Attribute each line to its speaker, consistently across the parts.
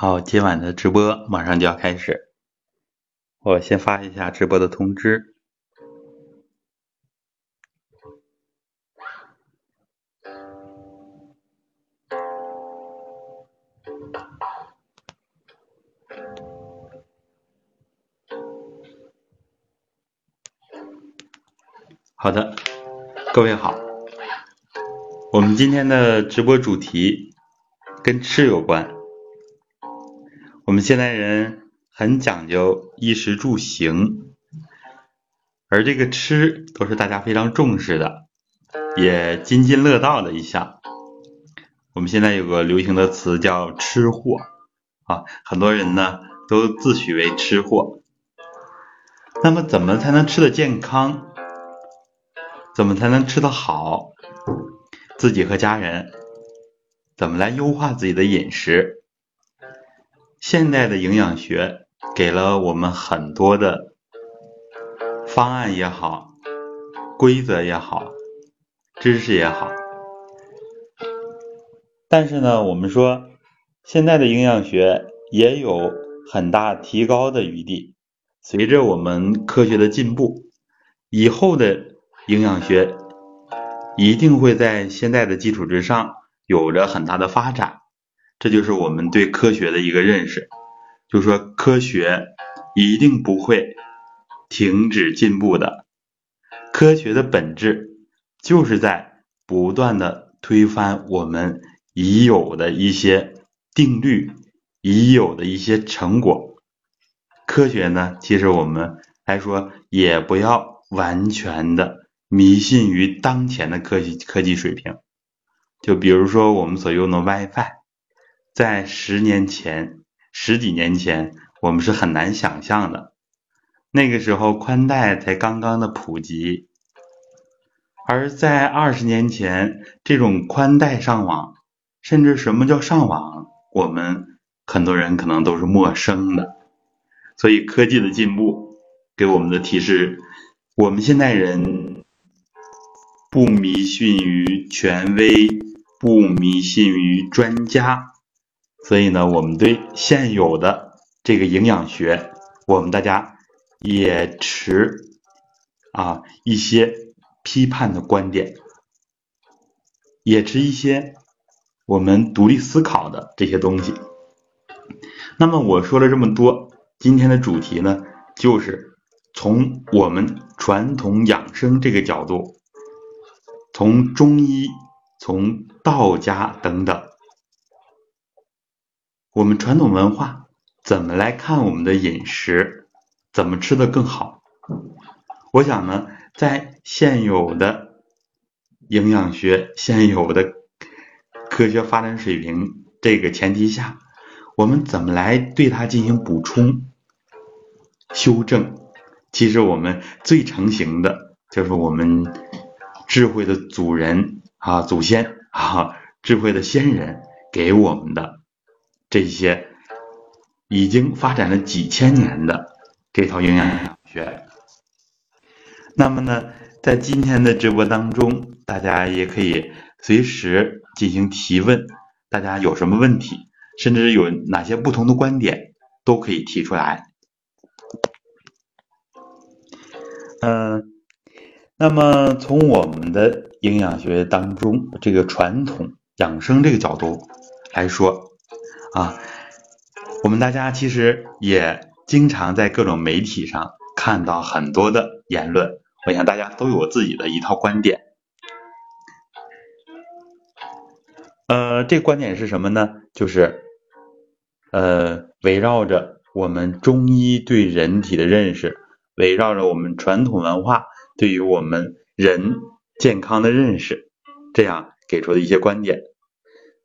Speaker 1: 好，今晚的直播马上就要开始，我先发一下直播的通知。好的，各位好，我们今天的直播主题跟吃有关。现代人很讲究衣食住行，而这个吃都是大家非常重视的，也津津乐道的一项。我们现在有个流行的词叫“吃货”，啊，很多人呢都自诩为吃货。那么，怎么才能吃的健康？怎么才能吃得好？自己和家人怎么来优化自己的饮食？现代的营养学给了我们很多的方案也好，规则也好，知识也好。但是呢，我们说现在的营养学也有很大提高的余地。随着我们科学的进步，以后的营养学一定会在现在的基础之上有着很大的发展。这就是我们对科学的一个认识，就是说科学一定不会停止进步的。科学的本质就是在不断的推翻我们已有的一些定律、已有的一些成果。科学呢，其实我们来说也不要完全的迷信于当前的科技科技水平。就比如说我们所用的 WiFi。在十年前、十几年前，我们是很难想象的。那个时候，宽带才刚刚的普及，而在二十年前，这种宽带上网，甚至什么叫上网，我们很多人可能都是陌生的。所以，科技的进步给我们的提示：我们现代人不迷信于权威，不迷信于专家。所以呢，我们对现有的这个营养学，我们大家也持啊一些批判的观点，也持一些我们独立思考的这些东西。那么我说了这么多，今天的主题呢，就是从我们传统养生这个角度，从中医、从道家等等。我们传统文化怎么来看我们的饮食，怎么吃的更好？我想呢，在现有的营养学、现有的科学发展水平这个前提下，我们怎么来对它进行补充、修正？其实我们最成型的就是我们智慧的祖人啊、祖先啊、智慧的先人给我们的。这些已经发展了几千年的这套营养学，那么呢，在今天的直播当中，大家也可以随时进行提问，大家有什么问题，甚至有哪些不同的观点，都可以提出来。嗯，那么从我们的营养学当中，这个传统养生这个角度来说。啊，我们大家其实也经常在各种媒体上看到很多的言论，我想大家都有自己的一套观点。呃，这观点是什么呢？就是呃，围绕着我们中医对人体的认识，围绕着我们传统文化对于我们人健康的认识，这样给出的一些观点。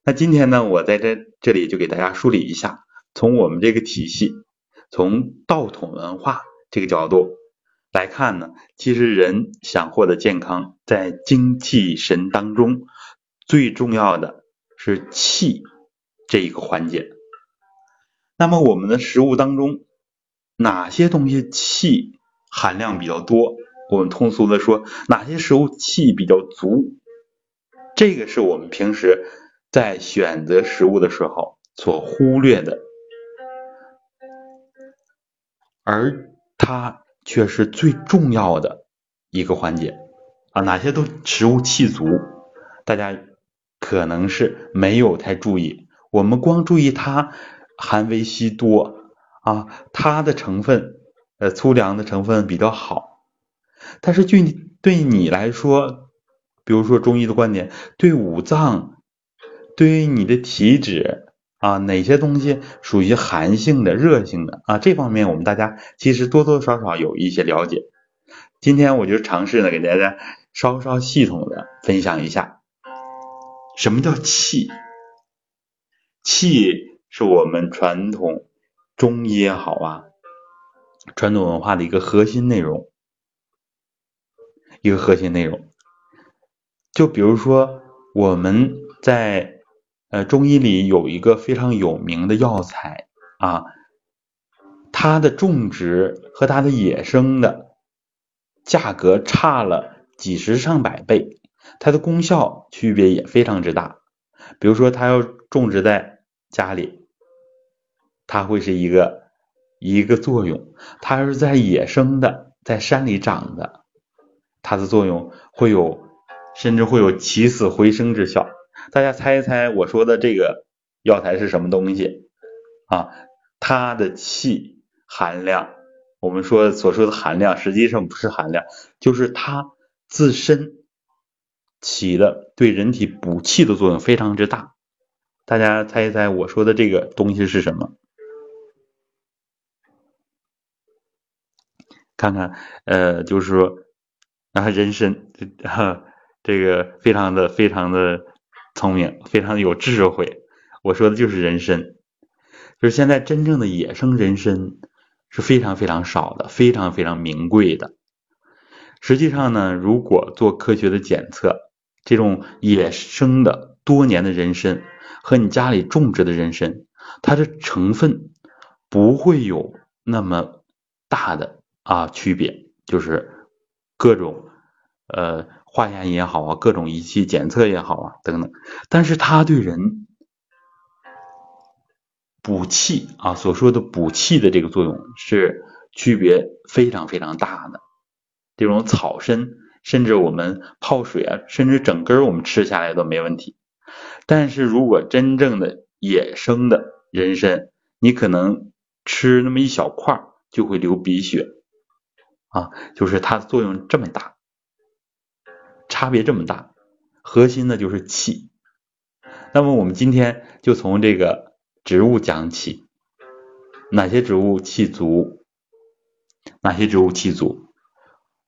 Speaker 1: 那今天呢，我在这这里就给大家梳理一下，从我们这个体系，从道统文化这个角度来看呢，其实人想获得健康，在精气神当中最重要的是气这一个环节。那么我们的食物当中哪些东西气含量比较多？我们通俗的说，哪些食物气比较足？这个是我们平时。在选择食物的时候所忽略的而它却是最重要的一个环节啊。哪些都食物气足，大家可能是没有太注意。我们光注意它含维 C 多啊，它的成分呃粗粮的成分比较好，但是对对你来说，比如说中医的观点，对五脏，对于你的体质。啊，哪些东西属于寒性的、热性的啊？这方面我们大家其实多多少少有一些了解。今天我就尝试呢，给大家稍稍系统的分享一下，什么叫气？气是我们传统中医也好啊，传统文化的一个核心内容，一个核心内容。就比如说我们在。呃，中医里有一个非常有名的药材啊，它的种植和它的野生的价格差了几十上百倍，它的功效区别也非常之大。比如说，它要种植在家里，它会是一个一个作用；它要是在野生的，在山里长的，它的作用会有，甚至会有起死回生之效。大家猜一猜，我说的这个药材是什么东西啊？它的气含量，我们说所说的含量，实际上不是含量，就是它自身起的对人体补气的作用非常之大。大家猜一猜，我说的这个东西是什么？看看，呃，就是说啊，人参，这个非常的非常的。聪明，非常有智慧。我说的就是人参，就是现在真正的野生人参是非常非常少的，非常非常名贵的。实际上呢，如果做科学的检测，这种野生的多年的人参和你家里种植的人参，它的成分不会有那么大的啊区别，就是各种呃。化验也好啊，各种仪器检测也好啊，等等，但是它对人补气啊，所说的补气的这个作用是区别非常非常大的。这种草参，甚至我们泡水啊，甚至整根我们吃下来都没问题。但是如果真正的野生的人参，你可能吃那么一小块就会流鼻血啊，就是它的作用这么大。差别这么大，核心呢就是气。那么我们今天就从这个植物讲起，哪些植物气足？哪些植物气足？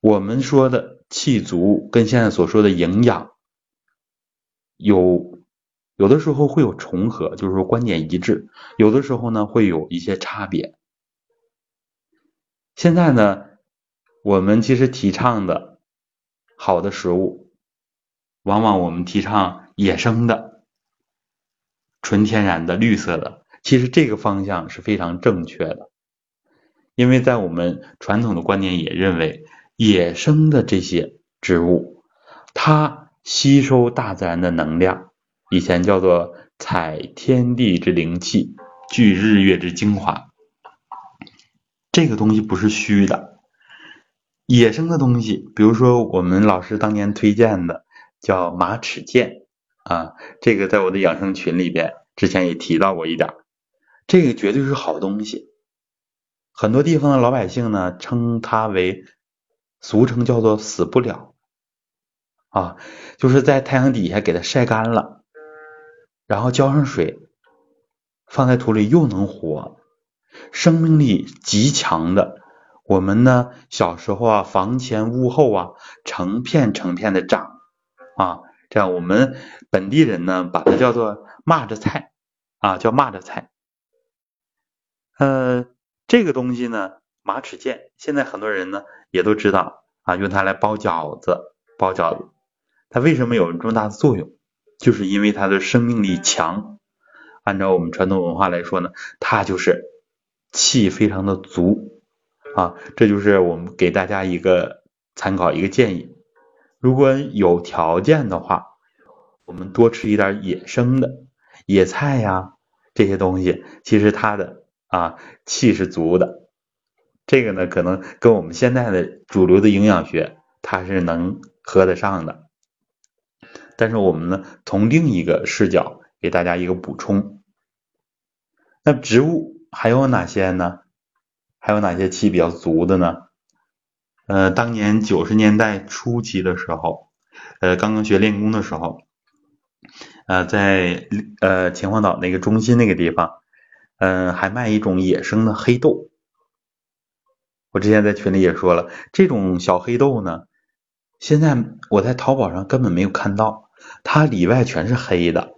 Speaker 1: 我们说的气足跟现在所说的营养有有的时候会有重合，就是说观点一致；有的时候呢会有一些差别。现在呢，我们其实提倡的。好的食物，往往我们提倡野生的、纯天然的、绿色的。其实这个方向是非常正确的，因为在我们传统的观念也认为，野生的这些植物，它吸收大自然的能量，以前叫做采天地之灵气，聚日月之精华。这个东西不是虚的。野生的东西，比如说我们老师当年推荐的叫马齿苋啊，这个在我的养生群里边之前也提到过一点，这个绝对是好东西。很多地方的老百姓呢称它为俗称叫做死不了啊，就是在太阳底下给它晒干了，然后浇上水，放在土里又能活，生命力极强的。我们呢，小时候啊，房前屋后啊，成片成片的长啊，这样我们本地人呢，把它叫做蚂蚱菜啊，叫蚂蚱菜。呃，这个东西呢，马齿苋，现在很多人呢也都知道啊，用它来包饺子，包饺子。它为什么有这么大的作用？就是因为它的生命力强。按照我们传统文化来说呢，它就是气非常的足。啊，这就是我们给大家一个参考，一个建议。如果有条件的话，我们多吃一点野生的野菜呀，这些东西其实它的啊气是足的。这个呢，可能跟我们现在的主流的营养学它是能合得上的。但是我们呢，从另一个视角给大家一个补充。那植物还有哪些呢？还有哪些气比较足的呢？呃，当年九十年代初期的时候，呃，刚刚学练功的时候，呃，在呃秦皇岛那个中心那个地方，嗯，还卖一种野生的黑豆。我之前在群里也说了，这种小黑豆呢，现在我在淘宝上根本没有看到，它里外全是黑的。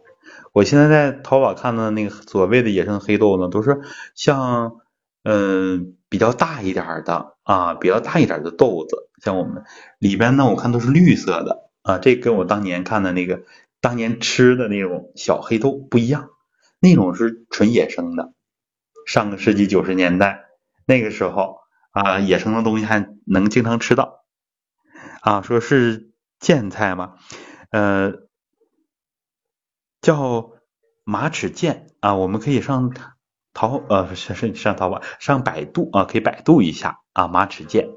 Speaker 1: 我现在在淘宝看的那个所谓的野生黑豆呢，都是像嗯比较大一点的啊，比较大一点的豆子，像我们里边呢，我看都是绿色的啊，这跟我当年看的那个当年吃的那种小黑豆不一样，那种是纯野生的。上个世纪九十年代那个时候。啊，野生的东西还能经常吃到啊？说是苋菜吗？呃，叫马齿苋啊，我们可以上淘呃上上上淘宝上百度啊，可以百度一下啊，马齿苋。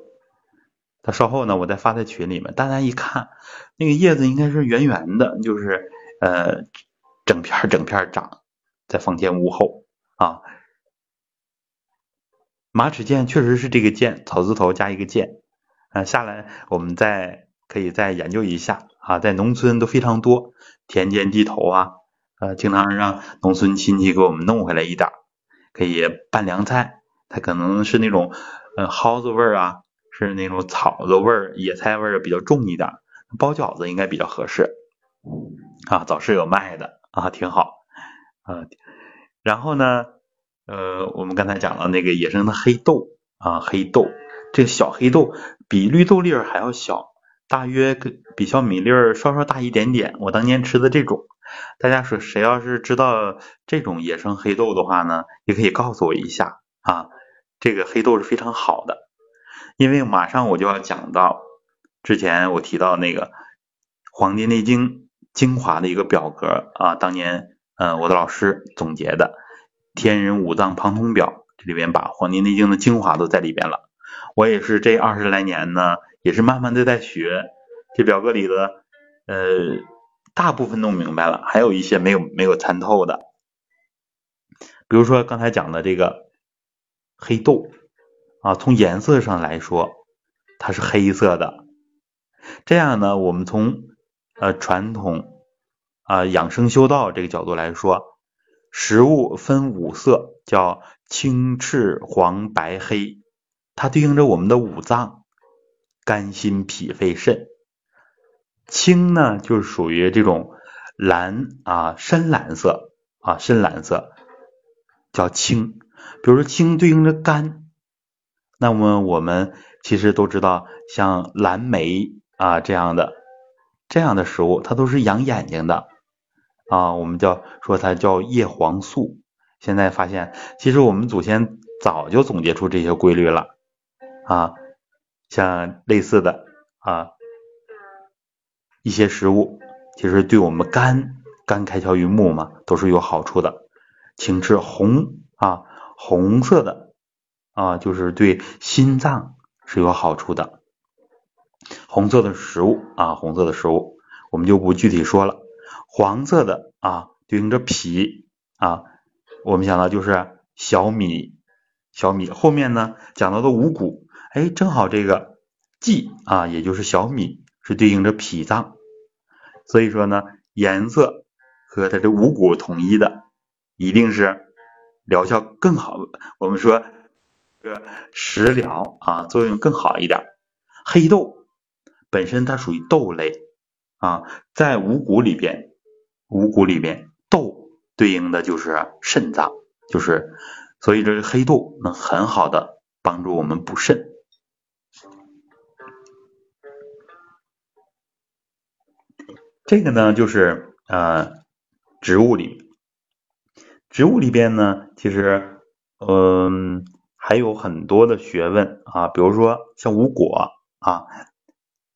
Speaker 1: 它稍后呢，我再发在群里面，大家一看，那个叶子应该是圆圆的，就是呃整片整片长在房前屋后啊。马齿苋确实是这个苋，草字头加一个苋，啊，下来我们再可以再研究一下啊，在农村都非常多，田间地头啊，呃，经常让农村亲戚给我们弄回来一点，可以拌凉菜，它可能是那种呃蒿子味儿啊，是那种草子味儿、野菜味儿比较重一点，包饺子应该比较合适啊，早市有卖的啊，挺好啊，然后呢？呃，我们刚才讲了那个野生的黑豆啊，黑豆，这个小黑豆比绿豆粒儿还要小，大约比小米粒儿稍稍大一点点。我当年吃的这种，大家说谁要是知道这种野生黑豆的话呢，也可以告诉我一下啊。这个黑豆是非常好的，因为马上我就要讲到之前我提到那个《黄帝内经》精华的一个表格啊，当年嗯我的老师总结的。天人五脏庞通表，这里边把《黄帝内经》的精华都在里边了。我也是这二十来年呢，也是慢慢的在学这表格里的，呃，大部分弄明白了，还有一些没有没有参透的。比如说刚才讲的这个黑豆啊，从颜色上来说，它是黑色的。这样呢，我们从呃传统啊养生修道这个角度来说。食物分五色，叫青、赤、黄、白、黑，它对应着我们的五脏：肝、心、脾、肺、肾。青呢，就是属于这种蓝啊，深蓝色啊，深蓝色叫青。比如说青对应着肝，那么我们其实都知道，像蓝莓啊这样的这样的食物，它都是养眼睛的。啊，我们叫说它叫叶黄素。现在发现，其实我们祖先早就总结出这些规律了啊。像类似的啊一些食物，其实对我们肝肝开窍于目嘛，都是有好处的。请吃红啊，红色的啊，就是对心脏是有好处的。红色的食物啊，红色的食物，我们就不具体说了。黄色的啊，对应着脾啊，我们想到就是小米，小米后面呢讲到的五谷，哎，正好这个稷啊，也就是小米是对应着脾脏，所以说呢，颜色和它的五谷统一的，一定是疗效更好。我们说这个食疗啊，作用更好一点。黑豆本身它属于豆类啊，在五谷里边。五谷里边，豆对应的就是肾脏，就是所以这个黑豆能很好的帮助我们补肾。这个呢，就是呃植物里，植物里边呢，其实嗯还有很多的学问啊，比如说像五果啊，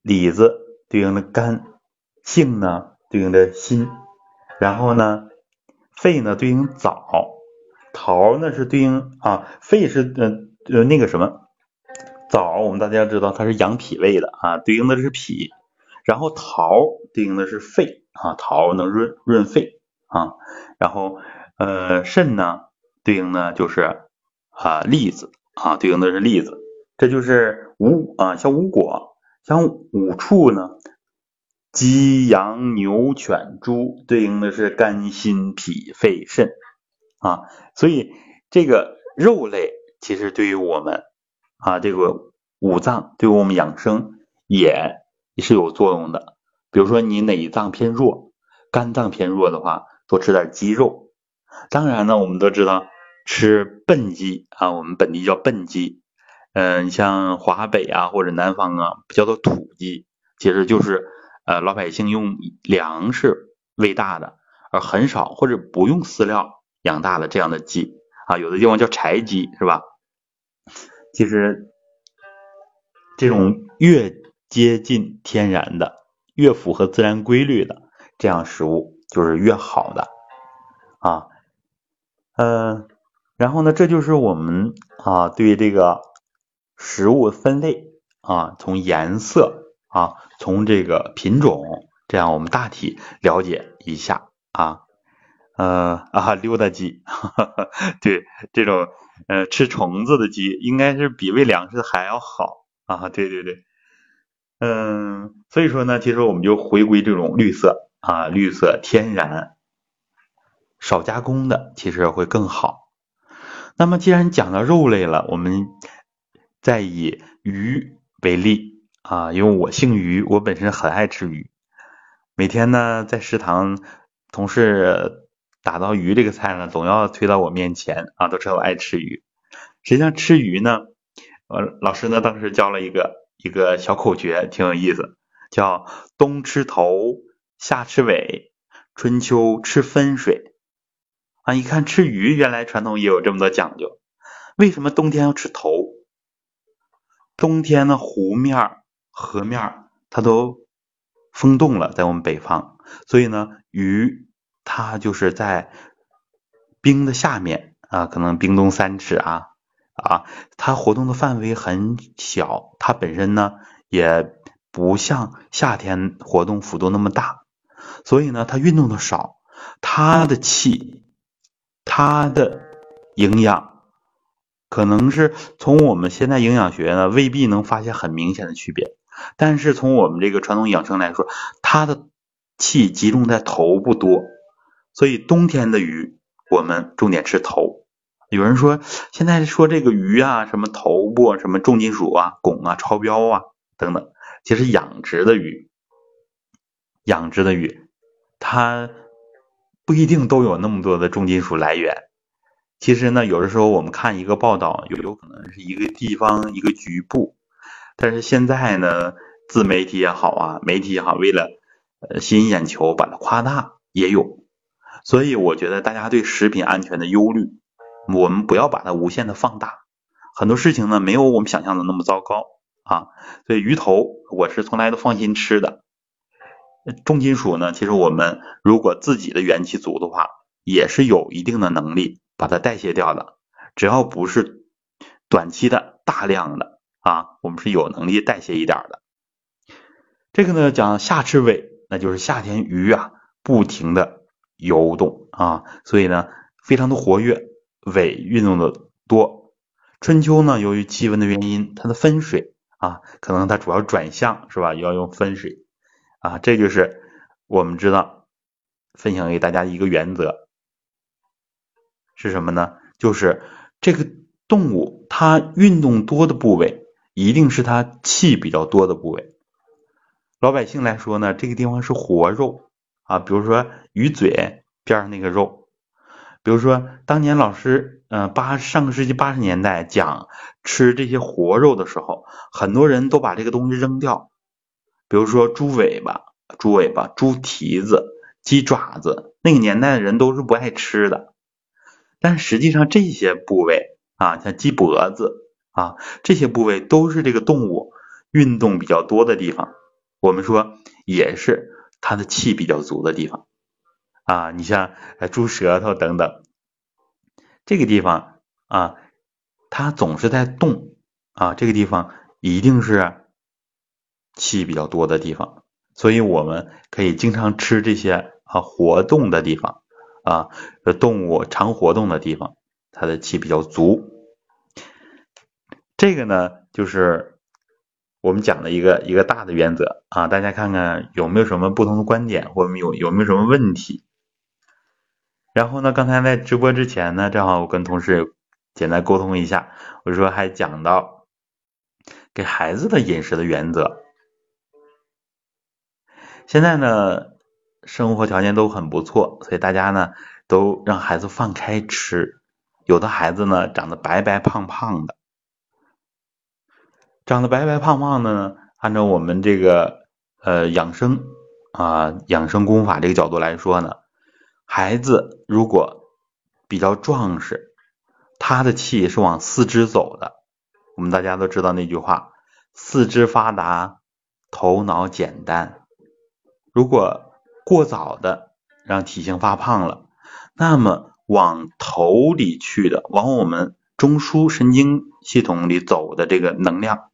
Speaker 1: 李子对应的肝，杏呢对应的心。然后呢，肺呢对应枣，桃呢是对应啊，肺是呃呃那个什么枣我们大家知道它是养脾胃的啊，对应的是脾。然后桃对应的是肺啊，桃能润润肺啊。然后呃肾呢对应的就是啊栗子啊，对应的是栗子。这就是五啊，像五果，像五畜呢，鸡羊牛犬猪对应的是肝心脾肺肾啊。所以这个肉类其实对于我们啊这个五脏对于我们养生。也是有作用的，比如说你哪脏偏弱，肝脏偏弱的话，多吃点鸡肉。当然呢，我们都知道吃笨鸡啊，我们本地叫笨鸡，嗯，像华北啊或者南方啊叫做土鸡，其实就是呃老百姓用粮食喂大的，而很少或者不用饲料养大的这样的鸡啊，有的地方叫柴鸡是吧？其实这种越接近天然的，越符合自然规律的这样食物就是越好的啊，嗯，然后呢，这就是我们啊对这个食物分类啊，从颜色啊，从这个品种，这样我们大体了解一下啊，呃啊溜达鸡，对这种呃吃虫子的鸡，应该是比喂粮食的还要好啊，对对对。嗯，所以说呢，其实我们就回归这种绿色啊，绿色天然，少加工的，其实会更好。那么既然讲到肉类了，我们再以鱼为例啊，因为我姓鱼，我本身很爱吃鱼，每天呢在食堂，同事打到鱼这个菜呢，总要推到我面前啊，都知道我爱吃鱼。实际上吃鱼呢，呃，老师呢当时教了一个。一个小口诀挺有意思，叫冬吃头，夏吃尾，春秋吃分水。啊，一看吃鱼，原来传统也有这么多讲究。为什么冬天要吃头？冬天的湖面、河面它都封冻了，在我们北方，所以呢，鱼它就是在冰的下面啊，可能冰冻三尺啊。啊，它活动的范围很小，它本身呢也不像夏天活动幅度那么大，所以呢它运动的少，它的气，它的营养，可能是从我们现在营养学呢未必能发现很明显的区别，但是从我们这个传统养生来说，它的气集中在头部多，所以冬天的鱼我们重点吃头。有人说，现在说这个鱼啊，什么头部什么重金属啊、汞啊超标啊等等，其实养殖的鱼，养殖的鱼，它不一定都有那么多的重金属来源。其实呢，有的时候我们看一个报道，有有可能是一个地方一个局部，但是现在呢，自媒体也好啊，媒体也好，为了呃吸引眼球，把它夸大也有。所以我觉得大家对食品安全的忧虑。我们不要把它无限的放大，很多事情呢没有我们想象的那么糟糕啊。所以鱼头我是从来都放心吃的。重金属呢，其实我们如果自己的元气足的话，也是有一定的能力把它代谢掉的。只要不是短期的大量的啊，我们是有能力代谢一点的。这个呢讲夏吃尾，那就是夏天鱼啊不停的游动啊，所以呢非常的活跃。尾运动的多，春秋呢，由于气温的原因，它的分水啊，可能它主要转向是吧？要用分水啊，这就是我们知道分享给大家一个原则是什么呢？就是这个动物它运动多的部位，一定是它气比较多的部位。老百姓来说呢，这个地方是活肉啊，比如说鱼嘴边上那个肉。比如说，当年老师，嗯，八上个世纪八十年代讲吃这些活肉的时候，很多人都把这个东西扔掉。比如说猪尾巴、猪尾巴、猪蹄子、鸡爪子，那个年代的人都是不爱吃的。但实际上这些部位啊，像鸡脖子啊，这些部位都是这个动物运动比较多的地方。我们说也是它的气比较足的地方。啊，你像猪舌头等等，这个地方啊，它总是在动啊，这个地方一定是气比较多的地方，所以我们可以经常吃这些啊活动的地方啊，动物常活动的地方，它的气比较足。这个呢，就是我们讲的一个一个大的原则啊，大家看看有没有什么不同的观点，或者有有没有什么问题。然后呢，刚才在直播之前呢，正好我跟同事简单沟通一下，我说还讲到给孩子的饮食的原则。现在呢，生活条件都很不错，所以大家呢都让孩子放开吃。有的孩子呢长得白白胖胖的，长得白白胖胖的呢，按照我们这个呃养生啊养生功法这个角度来说呢。孩子如果比较壮实，他的气是往四肢走的。我们大家都知道那句话：“四肢发达，头脑简单。”如果过早的让体型发胖了，那么往头里去的，往我们中枢神经系统里走的这个能量、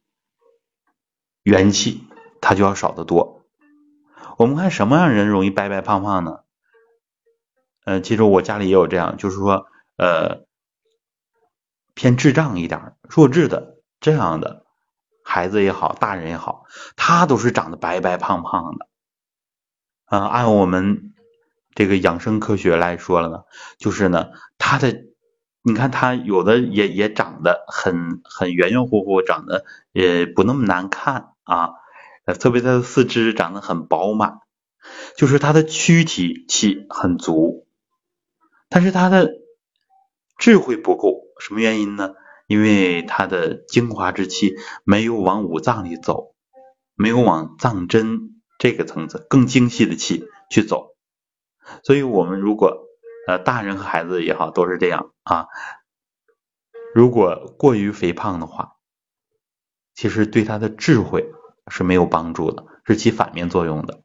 Speaker 1: 元气，它就要少得多。我们看什么样人容易白白胖胖呢？呃，其实我家里也有这样，就是说，呃，偏智障一点、弱智的这样的孩子也好，大人也好，他都是长得白白胖胖的。嗯，按我们这个养生科学来说了呢，就是呢，他的，你看他有的也也长得很很圆圆乎乎，长得也不那么难看啊，特别他的四肢长得很饱满，就是他的躯体气很足。但是他的智慧不够，什么原因呢？因为他的精华之气没有往五脏里走，没有往脏针这个层次更精细的气去走。所以，我们如果呃大人和孩子也好，都是这样啊。如果过于肥胖的话，其实对他的智慧是没有帮助的，是起反面作用的。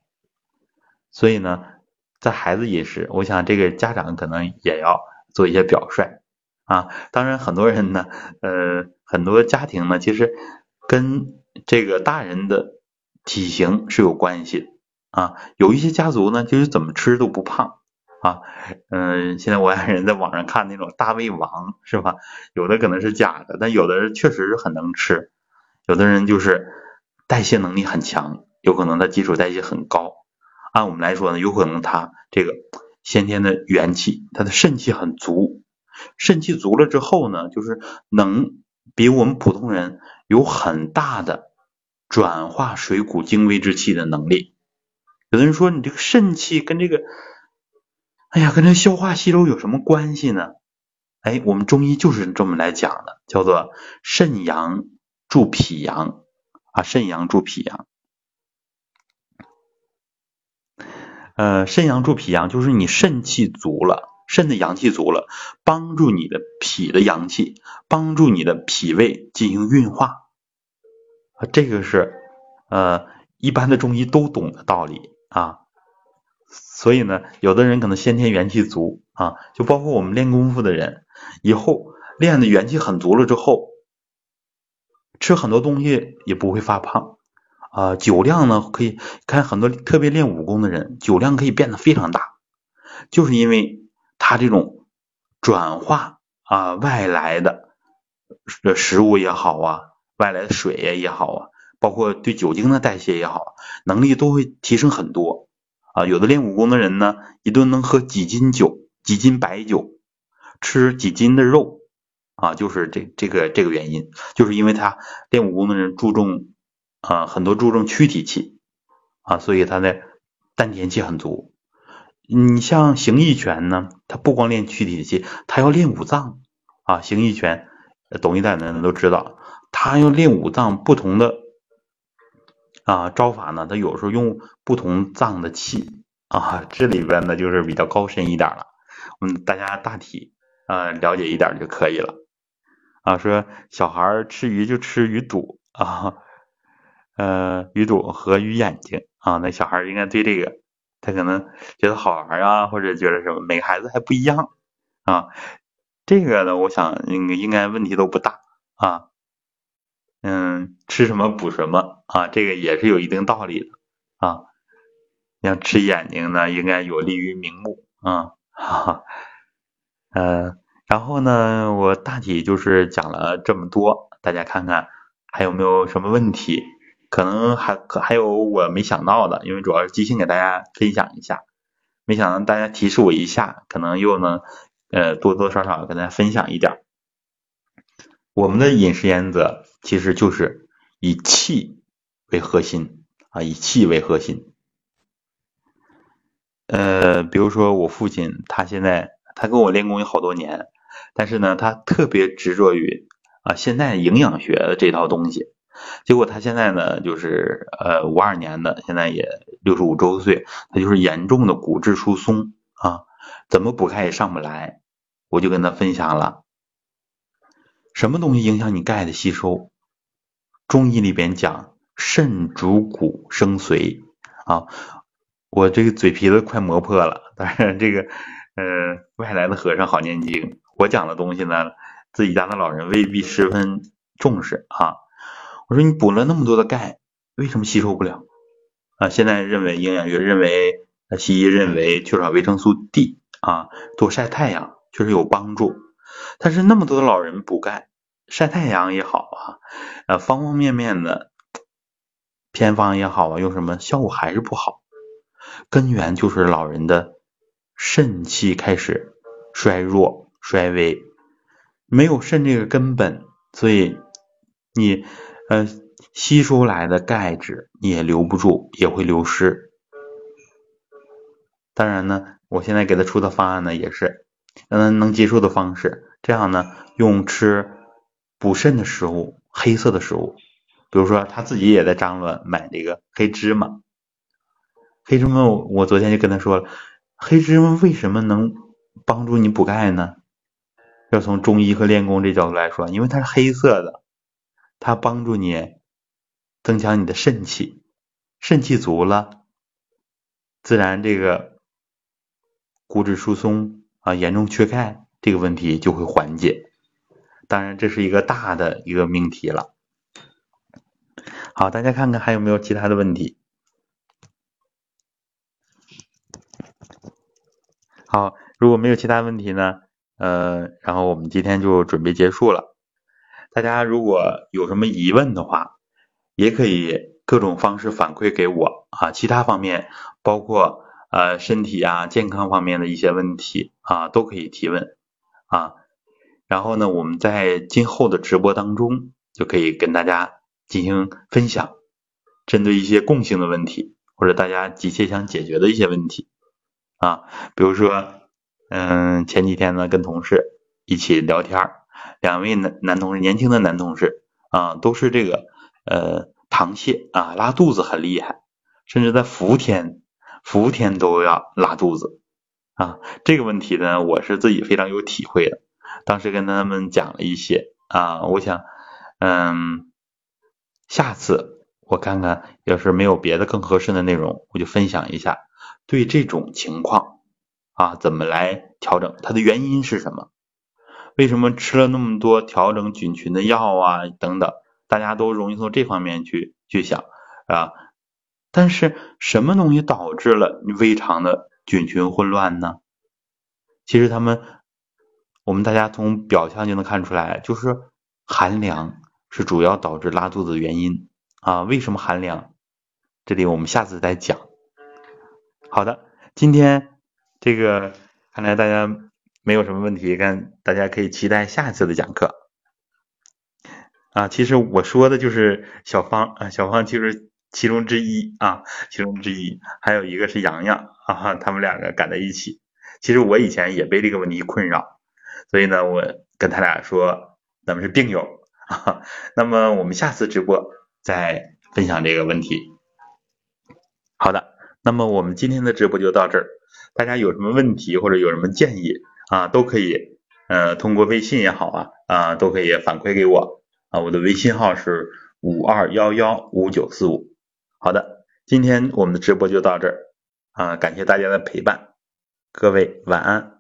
Speaker 1: 所以呢。在孩子饮食，我想这个家长可能也要做一些表率啊。当然，很多人呢，呃，很多家庭呢，其实跟这个大人的体型是有关系的啊。有一些家族呢，就是怎么吃都不胖啊。嗯，现在我爱人在网上看那种大胃王是吧？有的可能是假的，但有的人确实是很能吃。有的人就是代谢能力很强，有可能他基础代谢很高。按我们来说呢，有可能他这个先天的元气，他的肾气很足，肾气足了之后呢，就是能比我们普通人有很大的转化水谷精微之气的能力。有的人说，你这个肾气跟这个，哎呀，跟这消化吸收有什么关系呢？哎，我们中医就是这么来讲的，叫做肾阳助脾阳啊，肾阳助脾阳。呃，肾阳助脾阳，就是你肾气足了，肾的阳气足了，帮助你的脾的阳气，帮助你的脾胃进行运化，这个是呃一般的中医都懂的道理啊。所以呢，有的人可能先天元气足啊，就包括我们练功夫的人，以后练的元气很足了之后，吃很多东西也不会发胖。啊，酒量呢可以看很多特别练武功的人，酒量可以变得非常大，就是因为他这种转化啊外来的食物也好啊，外来的水呀也好啊，包括对酒精的代谢也好，能力都会提升很多啊。有的练武功的人呢，一顿能喝几斤酒，几斤白酒，吃几斤的肉啊，就是这这个这个原因，就是因为他练武功的人注重。啊，很多注重躯体气啊，所以他的丹田气很足。你像形意拳呢，他不光练躯体气，他要练五脏啊。形意拳懂一点的人都知道，他要练五脏不同的啊招法呢，他有时候用不同脏的气啊，这里边呢就是比较高深一点了。嗯，大家大体啊了解一点就可以了啊。说小孩吃鱼就吃鱼肚啊。呃，鱼肚和鱼眼睛啊，那小孩应该对这个，他可能觉得好玩啊，或者觉得什么，每个孩子还不一样啊。这个呢，我想应该应该问题都不大啊。嗯，吃什么补什么啊，这个也是有一定道理的啊。像吃眼睛呢，应该有利于明目啊。哈哈，呃，然后呢，我大体就是讲了这么多，大家看看还有没有什么问题？可能还可还有我没想到的，因为主要是即兴给大家分享一下，没想到大家提示我一下，可能又能呃多多少少跟大家分享一点。我们的饮食原则其实就是以气为核心啊，以气为核心。呃，比如说我父亲，他现在他跟我练功有好多年，但是呢，他特别执着于啊现在营养学的这套东西。结果他现在呢，就是呃五二年的，现在也六十五周岁，他就是严重的骨质疏松啊，怎么补钙也上不来。我就跟他分享了，什么东西影响你钙的吸收？中医里边讲肾主骨生髓啊。我这个嘴皮子快磨破了，当然这个，呃，外来的和尚好念经。我讲的东西呢，自己家的老人未必十分重视啊。我说你补了那么多的钙，为什么吸收不了？啊，现在认为营养学认为，西医认为缺少维生素 D 啊，多晒太阳确实有帮助。但是那么多的老人补钙，晒太阳也好啊，呃，方方面面的偏方也好啊，用什么效果还是不好。根源就是老人的肾气开始衰弱、衰微，没有肾这个根本，所以你呃吸收来的钙质也留不住，也会流失。当然呢，我现在给他出的方案呢，也是让他能接受的方式。这样呢，用吃补肾的食物，黑色的食物，比如说他自己也在张罗买这个黑芝麻。黑芝麻，我昨天就跟他说了，黑芝麻为什么能帮助你补钙呢？要从中医和练功这角度来说，因为它是黑色的，它帮助你增强你的肾气，肾气足了，自然这个骨质疏松啊、严重缺钙这个问题就会缓解。当然，这是一个大的一个命题了。好，大家看看还有没有其他的问题？好，如果没有其他问题呢，呃，然后我们今天就准备结束了。大家如果有什么疑问的话，也可以各种方式反馈给我啊，其他方面包括呃身体啊健康方面的一些问题啊，都可以提问啊。然后呢，我们在今后的直播当中就可以跟大家进行分享，针对一些共性的问题或者大家急切想解决的一些问题。啊，比如说，嗯，前几天呢，跟同事一起聊天儿两位男男同事，年轻的男同事啊，都是这个呃螃蟹啊，拉肚子很厉害，甚至在伏天，伏天都要拉肚子啊。这个问题呢，我是自己非常有体会的，当时跟他们讲了一些啊，我想，嗯，下次我看看，要是没有别的更合适的内容，我就分享一下。对这种情况啊，怎么来调整？它的原因是什么？为什么吃了那么多调整菌群的药啊等等？大家都容易从这方面去去想啊。但是什么东西导致了你胃肠的菌群混乱呢？其实他们，我们大家从表象就能看出来，就是寒凉是主要导致拉肚子的原因啊。为什么寒凉？这里我们下次再讲。好的，今天这个看来大家没有什么问题，看大家可以期待下一次的讲课啊。其实我说的就是小芳啊，小芳就是其中之一啊，其中之一，还有一个是洋洋啊，他们两个赶在一起。其实我以前也被这个问题困扰，所以呢，我跟他俩说咱们是病友啊。那么我们下次直播再分享这个问题。好的。那么我们今天的直播就到这儿，大家有什么问题或者有什么建议啊，都可以呃通过微信也好啊啊都可以反馈给我啊，我的微信号是五二幺幺五九四五。好的，今天我们的直播就到这儿啊，感谢大家的陪伴，各位晚安。